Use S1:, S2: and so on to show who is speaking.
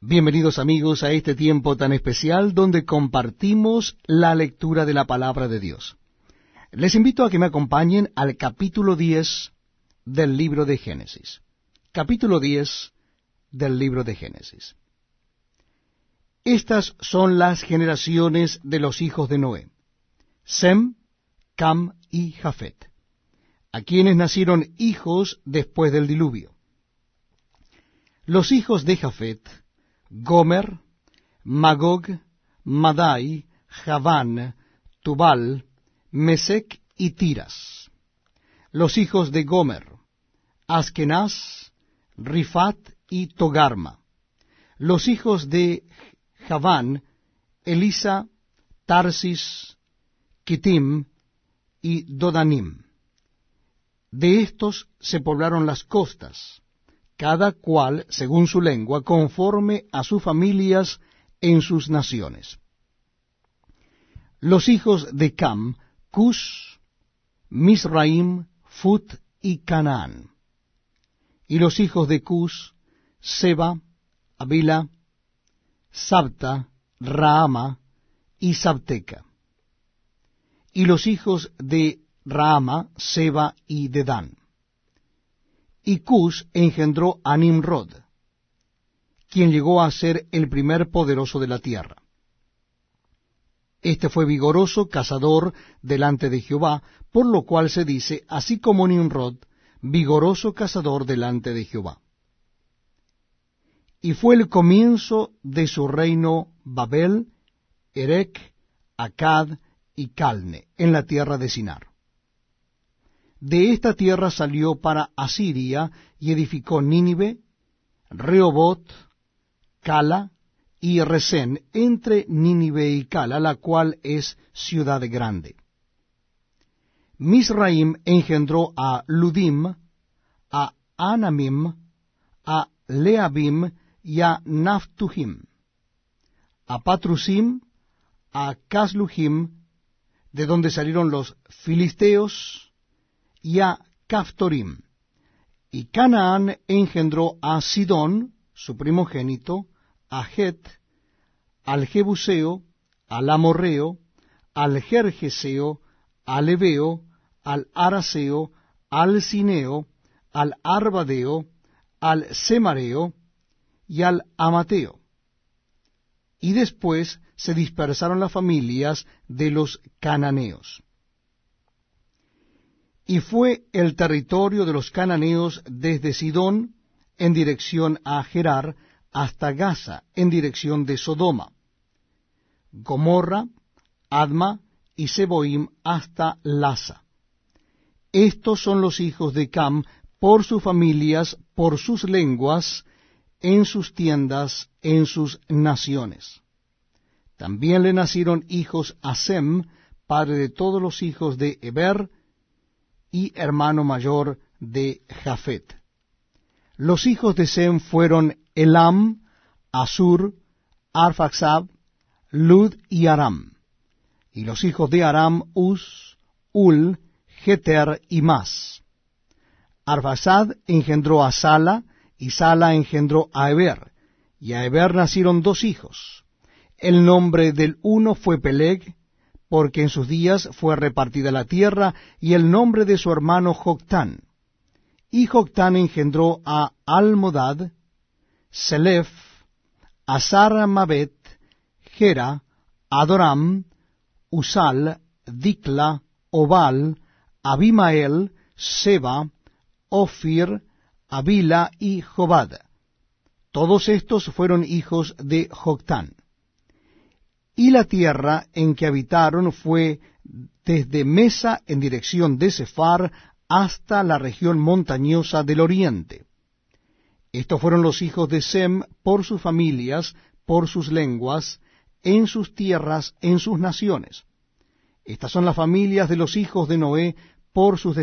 S1: Bienvenidos amigos a este tiempo tan especial donde compartimos la lectura de la palabra de Dios. Les invito a que me acompañen al capítulo 10 del libro de Génesis. Capítulo 10 del libro de Génesis. Estas son las generaciones de los hijos de Noé. Sem, Cam y Jafet, a quienes nacieron hijos después del diluvio. Los hijos de Jafet Gomer, Magog, Madai, Javán, Tubal, Mesec y Tiras. Los hijos de Gomer, Askenaz, Rifat y Togarma. Los hijos de Javán, Elisa, Tarsis, Kitim y Dodanim. De estos se poblaron las costas, cada cual según su lengua, conforme a sus familias en sus naciones. Los hijos de Cam, Cus, Misraim, Fut y Canaán. Y los hijos de Cus, Seba, Abila, Sabta, Rahama y Sabteca. Y los hijos de Rahama, Seba y Dedán y Cush engendró a Nimrod, quien llegó a ser el primer poderoso de la tierra. Este fue vigoroso, cazador delante de Jehová, por lo cual se dice, así como Nimrod, vigoroso cazador delante de Jehová. Y fue el comienzo de su reino Babel, Erech, Acad y Calne, en la tierra de Sinar de esta tierra salió para Asiria y edificó Nínive, Reobot, Cala y Resén, entre Nínive y Cala, la cual es ciudad grande. Misraim engendró a Ludim, a Anamim, a Leabim y a Naftuhim, a Patrusim, a Casluhim, de donde salieron los filisteos, y a Caftorim. Y Canaán engendró a Sidón, su primogénito, a Jet, al Jebuseo, al Amorreo, al Jerjeseo, al Ebeo, al Araseo, al Cineo, al Arbadeo, al Semareo y al Amateo. Y después se dispersaron las familias de los cananeos y fue el territorio de los cananeos desde Sidón en dirección a Gerar hasta Gaza en dirección de Sodoma, Gomorra, Adma y Seboim hasta Lasa. Estos son los hijos de Cam por sus familias, por sus lenguas, en sus tiendas, en sus naciones. También le nacieron hijos a Sem, padre de todos los hijos de Eber, y hermano mayor de Jafet. Los hijos de Sem fueron Elam, Asur, Arfaxab, Lud y Aram. Y los hijos de Aram, Uz, Ul, Jeter y Mas. Arfaxad engendró a Sala, y Sala engendró a Eber, y a Eber nacieron dos hijos. El nombre del uno fue Peleg, porque en sus días fue repartida la tierra, y el nombre de su hermano Joctán. Y Joctán engendró a Almodad, Selef, Azar Mabet, Gera, Adoram, Usal, Dikla, Obal, Abimael, Seba, Ofir, Abila y Jobad. Todos estos fueron hijos de Joctán y la tierra en que habitaron fue desde Mesa en dirección de Cefar hasta la región montañosa del oriente. Estos fueron los hijos de Sem por sus familias, por sus lenguas, en sus tierras, en sus naciones. Estas son las familias de los hijos de Noé por sus